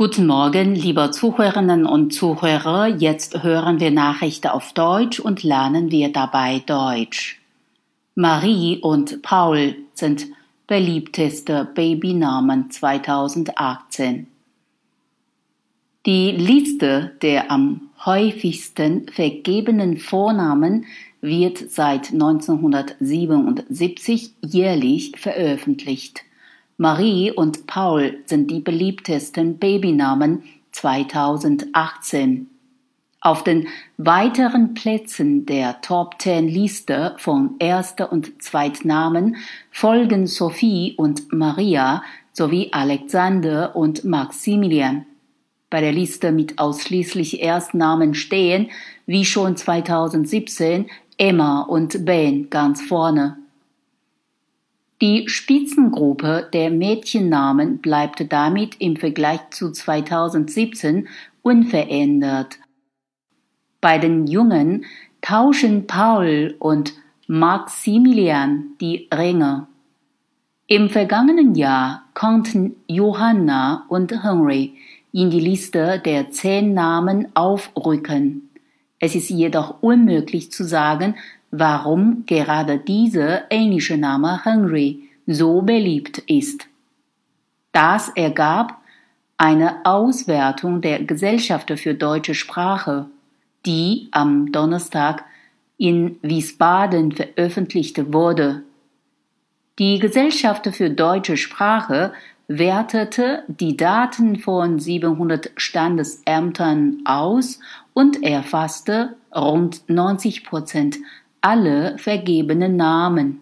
Guten Morgen, liebe Zuhörerinnen und Zuhörer. Jetzt hören wir Nachrichten auf Deutsch und lernen wir dabei Deutsch. Marie und Paul sind beliebteste Babynamen 2018. Die Liste der am häufigsten vergebenen Vornamen wird seit 1977 jährlich veröffentlicht. Marie und Paul sind die beliebtesten Babynamen 2018. Auf den weiteren Plätzen der Top Ten Liste von erster und Zweitnamen folgen Sophie und Maria sowie Alexander und Maximilian. Bei der Liste mit ausschließlich Erstnamen stehen, wie schon 2017, Emma und Ben ganz vorne. Die Spitzengruppe der Mädchennamen bleibt damit im Vergleich zu 2017 unverändert. Bei den Jungen tauschen Paul und Maximilian die Ränge. Im vergangenen Jahr konnten Johanna und Henry in die Liste der zehn Namen aufrücken. Es ist jedoch unmöglich zu sagen, warum gerade dieser englische Name Henry so beliebt ist. Das ergab eine Auswertung der Gesellschaft für deutsche Sprache, die am Donnerstag in Wiesbaden veröffentlicht wurde. Die Gesellschaft für deutsche Sprache wertete die Daten von 700 Standesämtern aus und erfasste rund 90 Prozent alle vergebenen Namen.